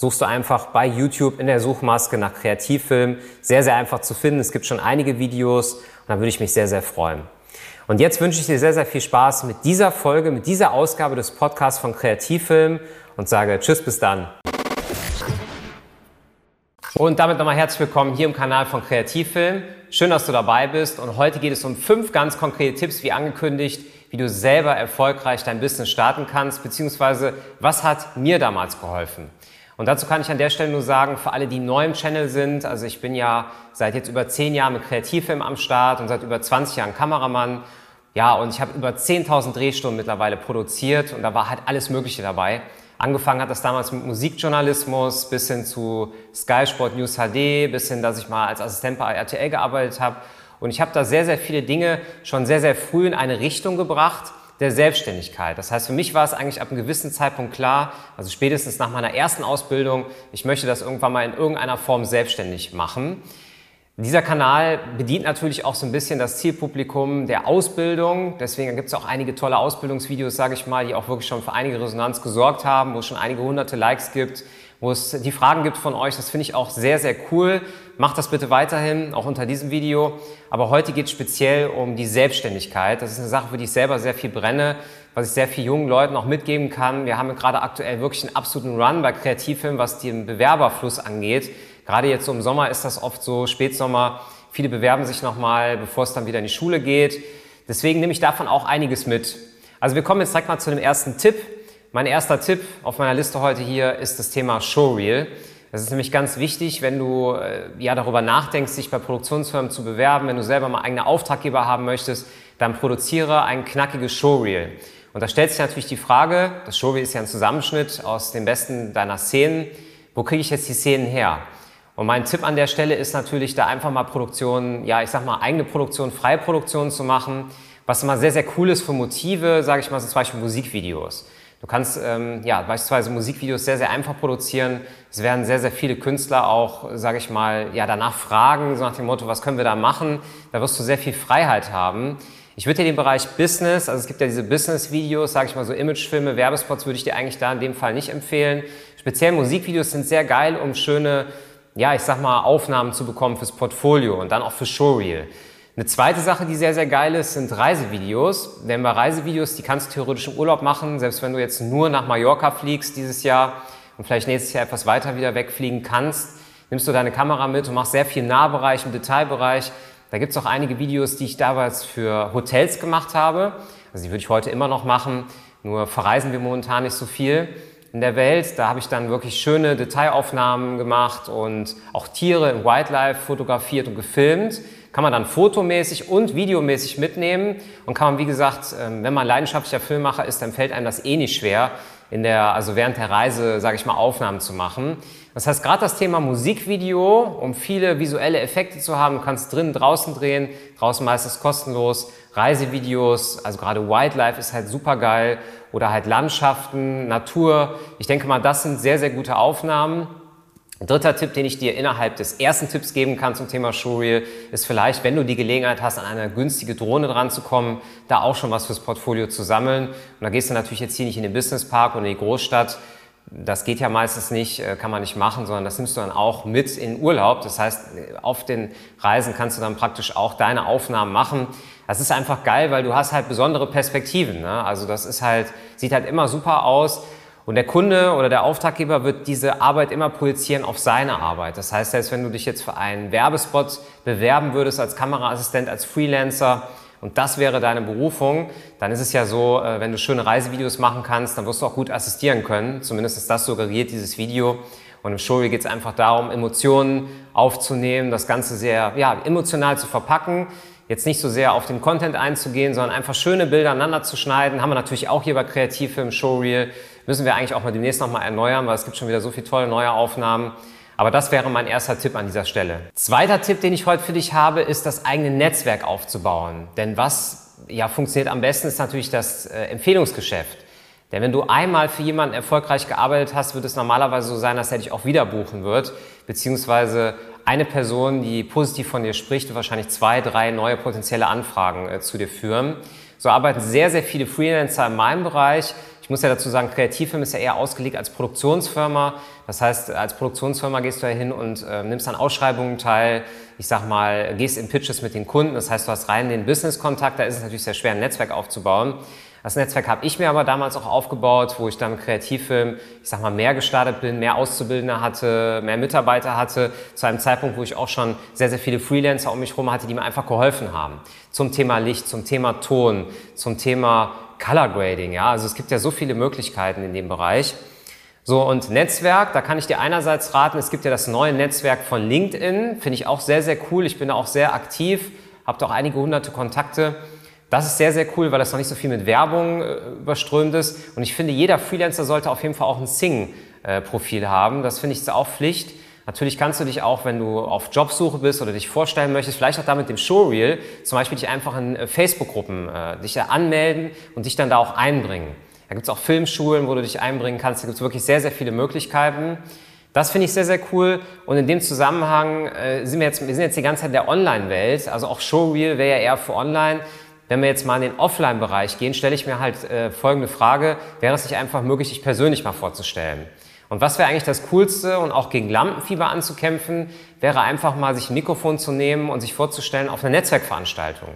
suchst du einfach bei YouTube in der Suchmaske nach Kreativfilm. Sehr, sehr einfach zu finden. Es gibt schon einige Videos und da würde ich mich sehr, sehr freuen. Und jetzt wünsche ich dir sehr, sehr viel Spaß mit dieser Folge, mit dieser Ausgabe des Podcasts von Kreativfilm und sage Tschüss, bis dann. Und damit nochmal herzlich willkommen hier im Kanal von Kreativfilm. Schön, dass du dabei bist. Und heute geht es um fünf ganz konkrete Tipps, wie angekündigt, wie du selber erfolgreich dein Business starten kannst, beziehungsweise was hat mir damals geholfen. Und dazu kann ich an der Stelle nur sagen, für alle, die neu im Channel sind, also ich bin ja seit jetzt über zehn Jahren mit Kreativfilm am Start und seit über 20 Jahren Kameramann. Ja, und ich habe über 10.000 Drehstunden mittlerweile produziert und da war halt alles Mögliche dabei. Angefangen hat das damals mit Musikjournalismus bis hin zu Sky Sport News HD, bis hin, dass ich mal als Assistent bei RTL gearbeitet habe. Und ich habe da sehr, sehr viele Dinge schon sehr, sehr früh in eine Richtung gebracht, der Selbstständigkeit. Das heißt, für mich war es eigentlich ab einem gewissen Zeitpunkt klar, also spätestens nach meiner ersten Ausbildung, ich möchte das irgendwann mal in irgendeiner Form selbstständig machen. Dieser Kanal bedient natürlich auch so ein bisschen das Zielpublikum der Ausbildung. Deswegen gibt es auch einige tolle Ausbildungsvideos, sage ich mal, die auch wirklich schon für einige Resonanz gesorgt haben, wo es schon einige hunderte Likes gibt, wo es die Fragen gibt von euch. Das finde ich auch sehr, sehr cool. Macht das bitte weiterhin, auch unter diesem Video. Aber heute geht es speziell um die Selbstständigkeit. Das ist eine Sache, für die ich selber sehr viel brenne, was ich sehr vielen jungen Leuten auch mitgeben kann. Wir haben gerade aktuell wirklich einen absoluten Run bei Kreativfilmen, was den Bewerberfluss angeht. Gerade jetzt so im Sommer ist das oft so, Spätsommer. Viele bewerben sich nochmal, bevor es dann wieder in die Schule geht. Deswegen nehme ich davon auch einiges mit. Also wir kommen jetzt direkt mal zu dem ersten Tipp. Mein erster Tipp auf meiner Liste heute hier ist das Thema Showreel. Das ist nämlich ganz wichtig, wenn du äh, ja darüber nachdenkst, dich bei Produktionsfirmen zu bewerben, wenn du selber mal eigene Auftraggeber haben möchtest, dann produziere ein knackiges Showreel. Und da stellt sich natürlich die Frage, das Showreel ist ja ein Zusammenschnitt aus den besten deiner Szenen, wo kriege ich jetzt die Szenen her? Und mein Tipp an der Stelle ist natürlich, da einfach mal Produktion, ja, ich sag mal, eigene Produktion, freie Produktion zu machen, was immer sehr, sehr cool ist für Motive, sage ich mal, so zum Beispiel Musikvideos. Du kannst ähm, ja, beispielsweise Musikvideos sehr, sehr einfach produzieren. Es werden sehr, sehr viele Künstler auch, sage ich mal, ja, danach fragen, so nach dem Motto, was können wir da machen? Da wirst du sehr viel Freiheit haben. Ich würde dir den Bereich Business, also es gibt ja diese Business-Videos, sage ich mal so Imagefilme, Werbespots würde ich dir eigentlich da in dem Fall nicht empfehlen. Speziell Musikvideos sind sehr geil, um schöne, ja, ich sag mal, Aufnahmen zu bekommen fürs Portfolio und dann auch für Showreel. Eine zweite Sache, die sehr, sehr geil ist, sind Reisevideos. Denn bei Reisevideos, die kannst du theoretisch im Urlaub machen, selbst wenn du jetzt nur nach Mallorca fliegst dieses Jahr und vielleicht nächstes Jahr etwas weiter wieder wegfliegen kannst, nimmst du deine Kamera mit und machst sehr viel Nahbereich im Detailbereich. Da gibt es auch einige Videos, die ich damals für Hotels gemacht habe. Also die würde ich heute immer noch machen, nur verreisen wir momentan nicht so viel in der Welt. Da habe ich dann wirklich schöne Detailaufnahmen gemacht und auch Tiere im Wildlife fotografiert und gefilmt kann man dann fotomäßig und videomäßig mitnehmen und kann man, wie gesagt, ähm, wenn man leidenschaftlicher Filmmacher ist, dann fällt einem das eh nicht schwer, in der, also während der Reise, sage ich mal, Aufnahmen zu machen. Das heißt, gerade das Thema Musikvideo, um viele visuelle Effekte zu haben, du kannst drinnen, draußen drehen, draußen meistens kostenlos, Reisevideos, also gerade Wildlife ist halt super geil oder halt Landschaften, Natur. Ich denke mal, das sind sehr, sehr gute Aufnahmen. Ein dritter Tipp, den ich dir innerhalb des ersten Tipps geben kann zum Thema Showreel, ist vielleicht, wenn du die Gelegenheit hast, an eine günstige Drohne dran zu kommen, da auch schon was fürs Portfolio zu sammeln. Und da gehst du natürlich jetzt hier nicht in den Businesspark oder in die Großstadt. Das geht ja meistens nicht, äh, kann man nicht machen, sondern das nimmst du dann auch mit in Urlaub. Das heißt, auf den Reisen kannst du dann praktisch auch deine Aufnahmen machen. Das ist einfach geil, weil du hast halt besondere Perspektiven. Ne? Also das ist halt, sieht halt immer super aus. Und der Kunde oder der Auftraggeber wird diese Arbeit immer projizieren auf seine Arbeit. Das heißt, selbst wenn du dich jetzt für einen Werbespot bewerben würdest als Kameraassistent, als Freelancer, und das wäre deine Berufung, dann ist es ja so, äh, wenn du schöne Reisevideos machen kannst, dann wirst du auch gut assistieren können. Zumindest ist das suggeriert, dieses Video. Und im Showreel geht es einfach darum, Emotionen aufzunehmen, das Ganze sehr ja, emotional zu verpacken. Jetzt nicht so sehr auf den Content einzugehen, sondern einfach schöne Bilder aneinander zu schneiden. Haben wir natürlich auch hier bei Kreativfilm Showreel. Müssen wir eigentlich auch mal demnächst nochmal erneuern, weil es gibt schon wieder so viele tolle neue Aufnahmen. Aber das wäre mein erster Tipp an dieser Stelle. Zweiter Tipp, den ich heute für dich habe, ist das eigene Netzwerk aufzubauen. Denn was ja funktioniert am besten, ist natürlich das äh, Empfehlungsgeschäft. Denn wenn du einmal für jemanden erfolgreich gearbeitet hast, wird es normalerweise so sein, dass er dich auch wieder buchen wird, beziehungsweise eine Person, die positiv von dir spricht, wird wahrscheinlich zwei, drei neue potenzielle Anfragen äh, zu dir führen. So arbeiten sehr, sehr viele Freelancer in meinem Bereich. Ich muss ja dazu sagen, Kreativfilm ist ja eher ausgelegt als Produktionsfirma. Das heißt, als Produktionsfirma gehst du ja hin und äh, nimmst an Ausschreibungen teil. Ich sag mal, gehst in Pitches mit den Kunden. Das heißt, du hast rein den Business-Kontakt. Da ist es natürlich sehr schwer, ein Netzwerk aufzubauen. Das Netzwerk habe ich mir aber damals auch aufgebaut, wo ich dann mit Kreativfilm, ich sag mal, mehr gestartet bin, mehr Auszubildende hatte, mehr Mitarbeiter hatte, zu einem Zeitpunkt, wo ich auch schon sehr, sehr viele Freelancer um mich herum hatte, die mir einfach geholfen haben. Zum Thema Licht, zum Thema Ton, zum Thema Color Grading, ja. Also es gibt ja so viele Möglichkeiten in dem Bereich. So, und Netzwerk, da kann ich dir einerseits raten, es gibt ja das neue Netzwerk von LinkedIn, finde ich auch sehr, sehr cool. Ich bin da auch sehr aktiv, habe da auch einige hunderte Kontakte. Das ist sehr, sehr cool, weil das noch nicht so viel mit Werbung äh, überströmt ist. Und ich finde, jeder Freelancer sollte auf jeden Fall auch ein Sing-Profil haben. Das finde ich auch Pflicht. Natürlich kannst du dich auch, wenn du auf Jobsuche bist oder dich vorstellen möchtest, vielleicht auch da mit dem Showreel, zum Beispiel dich einfach in äh, Facebook-Gruppen äh, dich da anmelden und dich dann da auch einbringen. Da gibt es auch Filmschulen, wo du dich einbringen kannst. Da gibt es wirklich sehr, sehr viele Möglichkeiten. Das finde ich sehr, sehr cool. Und in dem Zusammenhang äh, sind wir jetzt, wir sind jetzt die ganze Zeit in der Online-Welt. Also auch Showreel wäre ja eher für Online. Wenn wir jetzt mal in den Offline-Bereich gehen, stelle ich mir halt äh, folgende Frage. Wäre es nicht einfach möglich, dich persönlich mal vorzustellen? Und was wäre eigentlich das Coolste und auch gegen Lampenfieber anzukämpfen, wäre einfach mal sich ein Mikrofon zu nehmen und sich vorzustellen auf einer Netzwerkveranstaltung.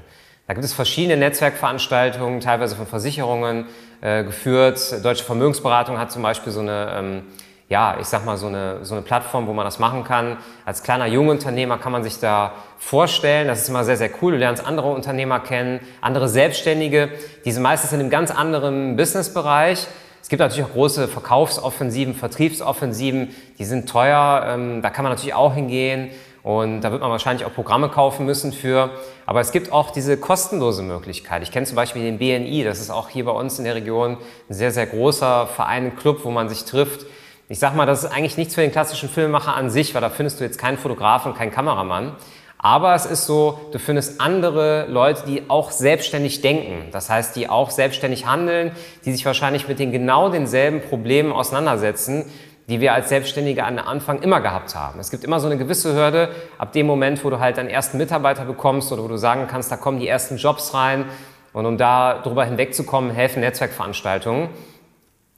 Da gibt es verschiedene Netzwerkveranstaltungen, teilweise von Versicherungen äh, geführt. Deutsche Vermögensberatung hat zum Beispiel so eine, ähm, ja, ich sag mal so eine, so eine Plattform, wo man das machen kann. Als kleiner Jungunternehmer kann man sich da vorstellen. Das ist immer sehr, sehr cool. Du lernst andere Unternehmer kennen, andere Selbstständige. Die sind meistens in einem ganz anderen Businessbereich es gibt natürlich auch große Verkaufsoffensiven, Vertriebsoffensiven, die sind teuer, ähm, da kann man natürlich auch hingehen und da wird man wahrscheinlich auch Programme kaufen müssen für. Aber es gibt auch diese kostenlose Möglichkeit. Ich kenne zum Beispiel den BNI, das ist auch hier bei uns in der Region ein sehr, sehr großer Verein, Club, wo man sich trifft. Ich sag mal, das ist eigentlich nichts für den klassischen Filmemacher an sich, weil da findest du jetzt keinen Fotografen, keinen Kameramann. Aber es ist so, du findest andere Leute, die auch selbstständig denken. Das heißt, die auch selbstständig handeln, die sich wahrscheinlich mit den genau denselben Problemen auseinandersetzen, die wir als Selbstständige an Anfang immer gehabt haben. Es gibt immer so eine gewisse Hürde ab dem Moment, wo du halt deinen ersten Mitarbeiter bekommst oder wo du sagen kannst, da kommen die ersten Jobs rein. Und um da drüber hinwegzukommen, helfen Netzwerkveranstaltungen.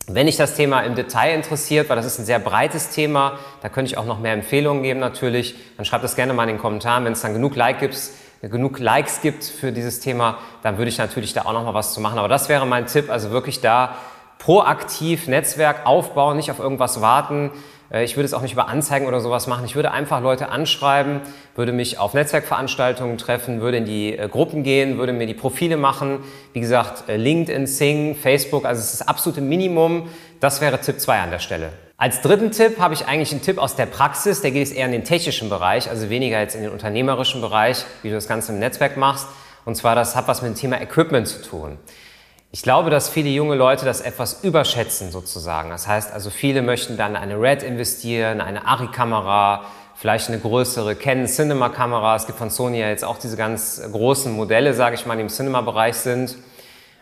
Wenn dich das Thema im Detail interessiert, weil das ist ein sehr breites Thema, da könnte ich auch noch mehr Empfehlungen geben natürlich, dann schreib das gerne mal in den Kommentaren. Wenn es dann genug, like gibt, genug Likes gibt für dieses Thema, dann würde ich natürlich da auch noch mal was zu machen. Aber das wäre mein Tipp, also wirklich da proaktiv Netzwerk aufbauen, nicht auf irgendwas warten. Äh, ich würde es auch nicht über Anzeigen oder sowas machen. Ich würde einfach Leute anschreiben, würde mich auf Netzwerkveranstaltungen treffen, würde in die äh, Gruppen gehen, würde mir die Profile machen. Wie gesagt, äh, LinkedIn, Sing, Facebook, also es ist das absolute Minimum. Das wäre Tipp 2 an der Stelle. Als dritten Tipp habe ich eigentlich einen Tipp aus der Praxis, der geht es eher in den technischen Bereich, also weniger jetzt in den unternehmerischen Bereich, wie du das Ganze im Netzwerk machst. Und zwar, das hat was mit dem Thema Equipment zu tun. Ich glaube, dass viele junge Leute das etwas überschätzen sozusagen. Das heißt also, viele möchten dann eine Red investieren, eine Arri-Kamera, vielleicht eine größere Canon Cinema Kamera. Es gibt von Sony ja jetzt auch diese ganz großen Modelle, sage ich mal, die im Cinema-Bereich sind.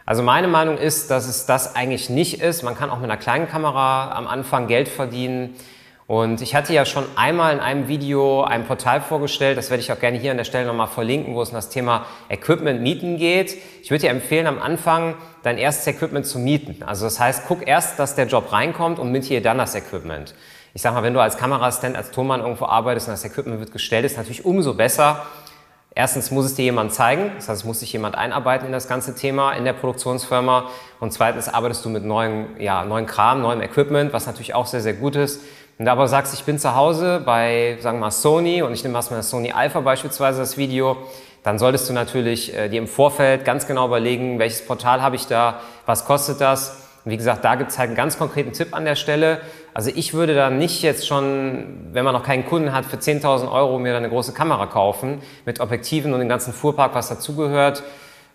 Also meine Meinung ist, dass es das eigentlich nicht ist. Man kann auch mit einer kleinen Kamera am Anfang Geld verdienen. Und ich hatte ja schon einmal in einem Video ein Portal vorgestellt, das werde ich auch gerne hier an der Stelle nochmal verlinken, wo es um das Thema Equipment mieten geht. Ich würde dir empfehlen, am Anfang dein erstes Equipment zu mieten. Also das heißt, guck erst, dass der Job reinkommt und miete dann das Equipment. Ich sag mal, wenn du als Kamerastand, als Tonmann irgendwo arbeitest und das Equipment wird gestellt, ist natürlich umso besser. Erstens muss es dir jemand zeigen, das heißt, es muss sich jemand einarbeiten in das ganze Thema in der Produktionsfirma. Und zweitens arbeitest du mit neuen, ja, neuen Kram, neuem Equipment, was natürlich auch sehr, sehr gut ist. Wenn du aber sagst, ich bin zu Hause bei, sagen wir mal, Sony und ich nehme mal das Sony Alpha beispielsweise das Video, dann solltest du natürlich äh, dir im Vorfeld ganz genau überlegen, welches Portal habe ich da, was kostet das. Und wie gesagt, da gibt es halt einen ganz konkreten Tipp an der Stelle. Also ich würde da nicht jetzt schon, wenn man noch keinen Kunden hat, für 10.000 Euro mir da eine große Kamera kaufen mit Objektiven und dem ganzen Fuhrpark, was dazugehört.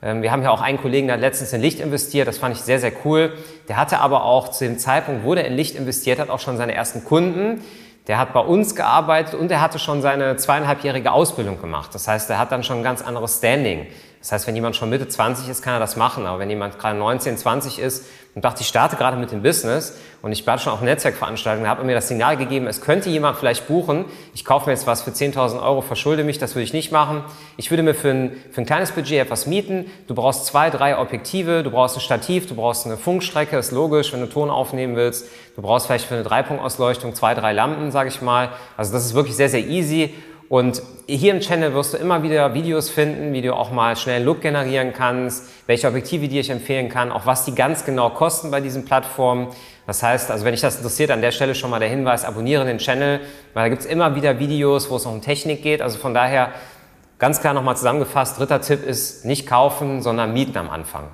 Ähm, wir haben ja auch einen Kollegen, der hat letztens in Licht investiert, das fand ich sehr, sehr cool. Der hatte aber auch zu dem Zeitpunkt, wo der in Licht investiert hat, auch schon seine ersten Kunden. Der hat bei uns gearbeitet und er hatte schon seine zweieinhalbjährige Ausbildung gemacht. Das heißt, er hat dann schon ein ganz anderes Standing. Das heißt, wenn jemand schon Mitte 20 ist, kann er das machen. Aber wenn jemand gerade 19, 20 ist und dachte, ich starte gerade mit dem Business und ich war schon auf Netzwerkveranstaltungen, da hat er mir das Signal gegeben, es könnte jemand vielleicht buchen. Ich kaufe mir jetzt was für 10.000 Euro, verschulde mich, das würde ich nicht machen. Ich würde mir für ein, für ein kleines Budget etwas mieten. Du brauchst zwei, drei Objektive, du brauchst ein Stativ, du brauchst eine Funkstrecke, ist logisch, wenn du Ton aufnehmen willst. Du brauchst vielleicht für eine Dreipunktausleuchtung zwei, drei Lampen, sage ich mal. Also das ist wirklich sehr, sehr easy und hier im Channel wirst du immer wieder Videos finden, wie du auch mal schnell einen Look generieren kannst, welche Objektive dir ich empfehlen kann, auch was die ganz genau kosten bei diesen Plattformen. Das heißt, also wenn dich das interessiert, an der Stelle schon mal der Hinweis, abonniere den Channel, weil da gibt's immer wieder Videos, wo es um Technik geht. Also von daher ganz klar nochmal zusammengefasst, dritter Tipp ist nicht kaufen, sondern mieten am Anfang.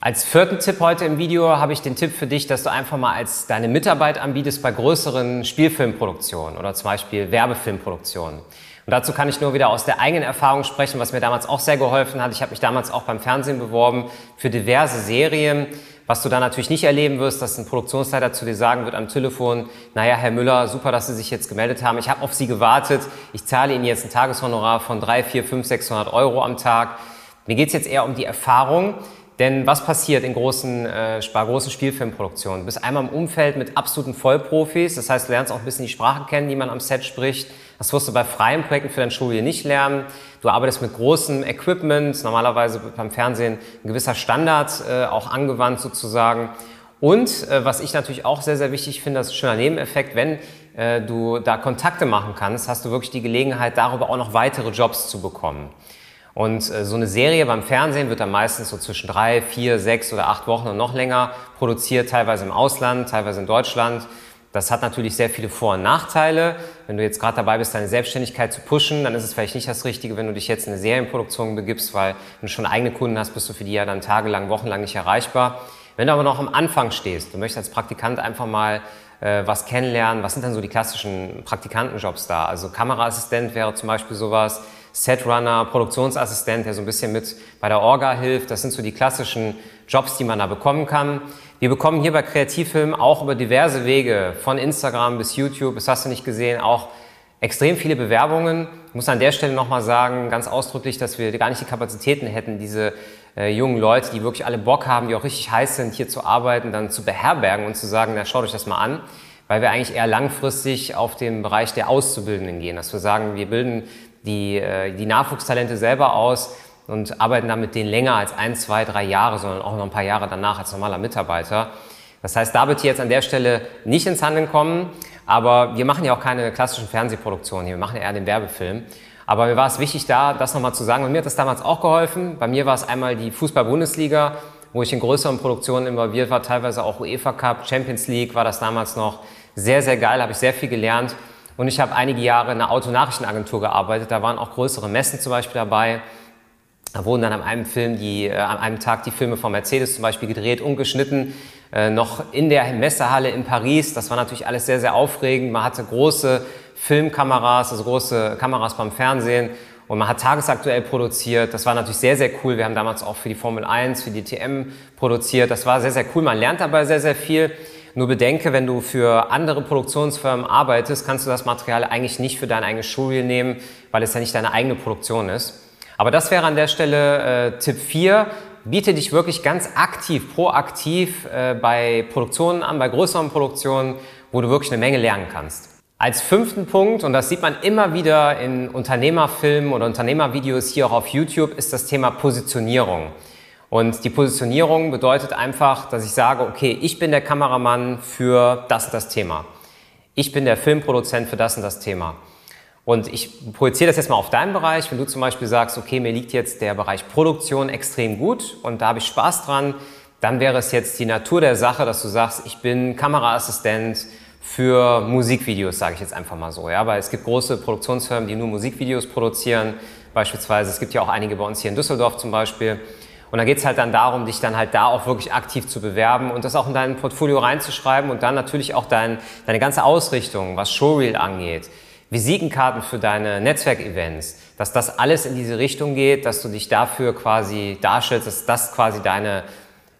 Als vierten Tipp heute im Video habe ich den Tipp für dich, dass du einfach mal als deine Mitarbeit anbietest bei größeren Spielfilmproduktionen oder zum Beispiel Werbefilmproduktionen. Und dazu kann ich nur wieder aus der eigenen Erfahrung sprechen, was mir damals auch sehr geholfen hat. Ich habe mich damals auch beim Fernsehen beworben für diverse Serien. Was du da natürlich nicht erleben wirst, dass ein Produktionsleiter zu dir sagen wird am Telefon, naja, Herr Müller, super, dass Sie sich jetzt gemeldet haben. Ich habe auf Sie gewartet. Ich zahle Ihnen jetzt ein Tageshonorar von 3, 4, 5, 600 Euro am Tag. Mir geht es jetzt eher um die Erfahrung. Denn was passiert in großen, äh, großen Spielfilmproduktionen? Du bist einmal im Umfeld mit absoluten Vollprofis, das heißt, du lernst auch ein bisschen die Sprache kennen, die man am Set spricht. Das wirst du bei freien Projekten für dein Schuljahr nicht lernen. Du arbeitest mit großem Equipment, normalerweise beim Fernsehen ein gewisser Standard äh, auch angewandt sozusagen. Und äh, was ich natürlich auch sehr, sehr wichtig finde, das ist ein schöner Nebeneffekt, wenn äh, du da Kontakte machen kannst, hast du wirklich die Gelegenheit, darüber auch noch weitere Jobs zu bekommen. Und so eine Serie beim Fernsehen wird dann meistens so zwischen drei, vier, sechs oder acht Wochen und noch länger produziert, teilweise im Ausland, teilweise in Deutschland. Das hat natürlich sehr viele Vor- und Nachteile. Wenn du jetzt gerade dabei bist, deine Selbstständigkeit zu pushen, dann ist es vielleicht nicht das Richtige, wenn du dich jetzt in eine Serienproduktion begibst, weil wenn du schon eigene Kunden hast, bist du für die ja dann tagelang, wochenlang nicht erreichbar. Wenn du aber noch am Anfang stehst, du möchtest als Praktikant einfach mal äh, was kennenlernen, was sind dann so die klassischen Praktikantenjobs da? Also Kameraassistent wäre zum Beispiel sowas, Setrunner, Produktionsassistent, der so ein bisschen mit bei der Orga hilft. Das sind so die klassischen Jobs, die man da bekommen kann. Wir bekommen hier bei Kreativfilm auch über diverse Wege, von Instagram bis YouTube, das hast du nicht gesehen, auch extrem viele Bewerbungen. Ich muss an der Stelle nochmal sagen, ganz ausdrücklich, dass wir gar nicht die Kapazitäten hätten, diese äh, jungen Leute, die wirklich alle Bock haben, die auch richtig heiß sind, hier zu arbeiten, dann zu beherbergen und zu sagen, na schaut euch das mal an, weil wir eigentlich eher langfristig auf den Bereich der Auszubildenden gehen, dass wir sagen, wir bilden die, äh, die Nachwuchstalente selber aus und arbeiten dann mit denen länger als ein, zwei, drei Jahre, sondern auch noch ein paar Jahre danach als normaler Mitarbeiter. Das heißt, da wird hier jetzt an der Stelle nicht ins Handeln kommen, aber wir machen ja auch keine klassischen Fernsehproduktionen hier, wir machen eher den Werbefilm. Aber mir war es wichtig, da das nochmal zu sagen. Und mir hat das damals auch geholfen. Bei mir war es einmal die Fußball-Bundesliga, wo ich in größeren Produktionen involviert war, teilweise auch UEFA Cup, Champions League war das damals noch. Sehr, sehr geil, habe ich sehr viel gelernt. Und ich habe einige Jahre in einer Autonachrichtenagentur gearbeitet. Da waren auch größere Messen zum Beispiel dabei. Da wurden dann an einem Film die, äh, an einem Tag die Filme von Mercedes zum Beispiel gedreht und geschnitten. Äh, noch in der Messehalle in Paris. Das war natürlich alles sehr, sehr aufregend. Man hatte große Filmkameras, also große Kameras beim Fernsehen. Und man hat tagesaktuell produziert. Das war natürlich sehr, sehr cool. Wir haben damals auch für die Formel 1, für die TM produziert. Das war sehr, sehr cool. Man lernt dabei sehr, sehr viel. Nur bedenke, wenn du für andere Produktionsfirmen arbeitest, kannst du das Material eigentlich nicht für dein eigenes Schuljahr nehmen, weil es ja nicht deine eigene Produktion ist. Aber das wäre an der Stelle äh, Tipp 4. Biete dich wirklich ganz aktiv, proaktiv äh, bei Produktionen an, bei größeren Produktionen, wo du wirklich eine Menge lernen kannst. Als fünften Punkt, und das sieht man immer wieder in Unternehmerfilmen oder Unternehmervideos hier auch auf YouTube, ist das Thema Positionierung. Und die Positionierung bedeutet einfach, dass ich sage, okay, ich bin der Kameramann für das und das Thema. Ich bin der Filmproduzent für das und das Thema. Und ich projiziere das jetzt mal auf deinen Bereich. Wenn du zum Beispiel sagst, okay, mir liegt jetzt der Bereich Produktion extrem gut und da habe ich Spaß dran, dann wäre es jetzt die Natur der Sache, dass du sagst, ich bin Kameraassistent für Musikvideos, sage ich jetzt einfach mal so. Ja, weil es gibt große Produktionsfirmen, die nur Musikvideos produzieren. Beispielsweise, es gibt ja auch einige bei uns hier in Düsseldorf zum Beispiel. Und da geht es halt dann darum, dich dann halt da auch wirklich aktiv zu bewerben und das auch in dein Portfolio reinzuschreiben und dann natürlich auch dein, deine ganze Ausrichtung, was Showreel angeht, Visitenkarten für deine Netzwerkevents, dass das alles in diese Richtung geht, dass du dich dafür quasi darstellst, dass das quasi deine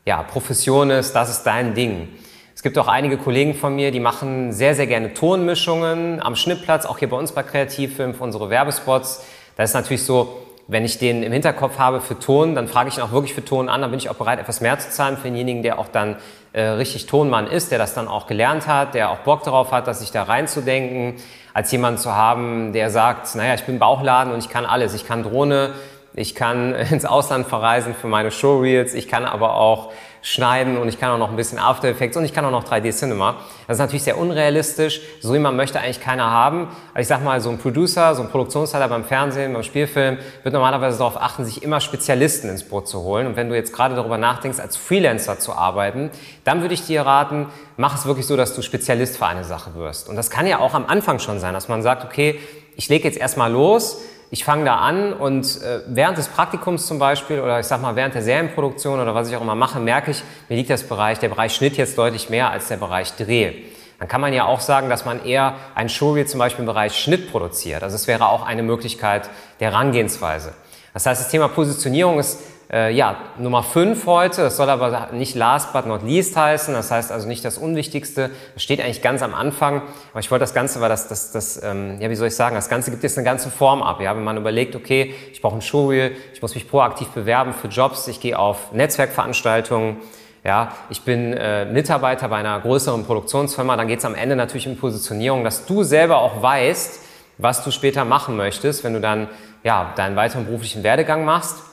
ja, Profession ist, das ist dein Ding. Es gibt auch einige Kollegen von mir, die machen sehr, sehr gerne Tonmischungen am Schnittplatz, auch hier bei uns bei Kreativfilm für unsere Werbespots. Da ist natürlich so, wenn ich den im Hinterkopf habe für Ton, dann frage ich ihn auch wirklich für Ton an, dann bin ich auch bereit, etwas mehr zu zahlen für denjenigen, der auch dann äh, richtig Tonmann ist, der das dann auch gelernt hat, der auch Bock darauf hat, sich da reinzudenken, als jemand zu haben, der sagt, naja, ich bin Bauchladen und ich kann alles. Ich kann Drohne, ich kann ins Ausland verreisen für meine Showreels, ich kann aber auch schneiden und ich kann auch noch ein bisschen After Effects und ich kann auch noch 3D Cinema. Das ist natürlich sehr unrealistisch. So jemand möchte eigentlich keiner haben. Aber ich sag mal, so ein Producer, so ein Produktionsleiter beim Fernsehen, beim Spielfilm wird normalerweise darauf achten, sich immer Spezialisten ins Boot zu holen. Und wenn du jetzt gerade darüber nachdenkst, als Freelancer zu arbeiten, dann würde ich dir raten, mach es wirklich so, dass du Spezialist für eine Sache wirst. Und das kann ja auch am Anfang schon sein, dass man sagt, okay, ich lege jetzt erstmal los, ich fange da an und äh, während des Praktikums zum Beispiel oder ich sag mal während der Serienproduktion oder was ich auch immer mache, merke ich, mir liegt das Bereich, der Bereich Schnitt jetzt deutlich mehr als der Bereich Dreh. Dann kann man ja auch sagen, dass man eher ein Showreel zum Beispiel im Bereich Schnitt produziert. Also es wäre auch eine Möglichkeit der Herangehensweise. Das heißt, das Thema Positionierung ist äh, ja, Nummer 5 heute, das soll aber nicht last but not least heißen, das heißt also nicht das Unwichtigste, das steht eigentlich ganz am Anfang, aber ich wollte das Ganze, weil das, das, das ähm, ja, wie soll ich sagen, das Ganze gibt jetzt eine ganze Form ab, ja, wenn man überlegt, okay, ich brauche ein Showreel, ich muss mich proaktiv bewerben für Jobs, ich gehe auf Netzwerkveranstaltungen, ja, ich bin äh, Mitarbeiter bei einer größeren Produktionsfirma, dann geht es am Ende natürlich um Positionierung, dass du selber auch weißt, was du später machen möchtest, wenn du dann ja, deinen weiteren beruflichen Werdegang machst.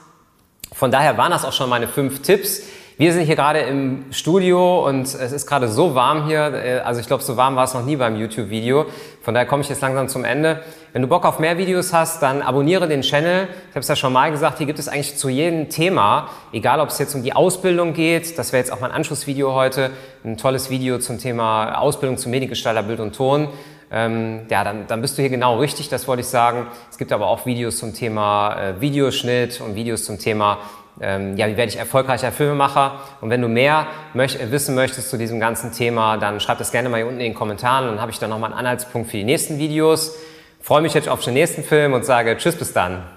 Von daher waren das auch schon meine fünf Tipps. Wir sind hier gerade im Studio und es ist gerade so warm hier. Äh, also ich glaube, so warm war es noch nie beim YouTube-Video. Von daher komme ich jetzt langsam zum Ende. Wenn du Bock auf mehr Videos hast, dann abonniere den Channel. Ich habe es ja schon mal gesagt, hier gibt es eigentlich zu jedem Thema, egal ob es jetzt um die Ausbildung geht, das wäre jetzt auch mein Anschlussvideo heute, ein tolles Video zum Thema Ausbildung zum Mediengestalter Bild und Ton ähm, ja, dann, dann bist du hier genau richtig, das wollte ich sagen. Es gibt aber auch Videos zum Thema äh, Videoschnitt und Videos zum Thema, ähm, ja, wie werde ich erfolgreicher Filmemacher? Und wenn du mehr möcht äh, wissen möchtest zu diesem ganzen Thema, dann schreib das gerne mal hier unten in den Kommentaren und dann habe ich dann nochmal einen Anhaltspunkt für die nächsten Videos. Freue mich jetzt auf den nächsten Film und sage Tschüss bis dann.